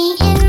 me in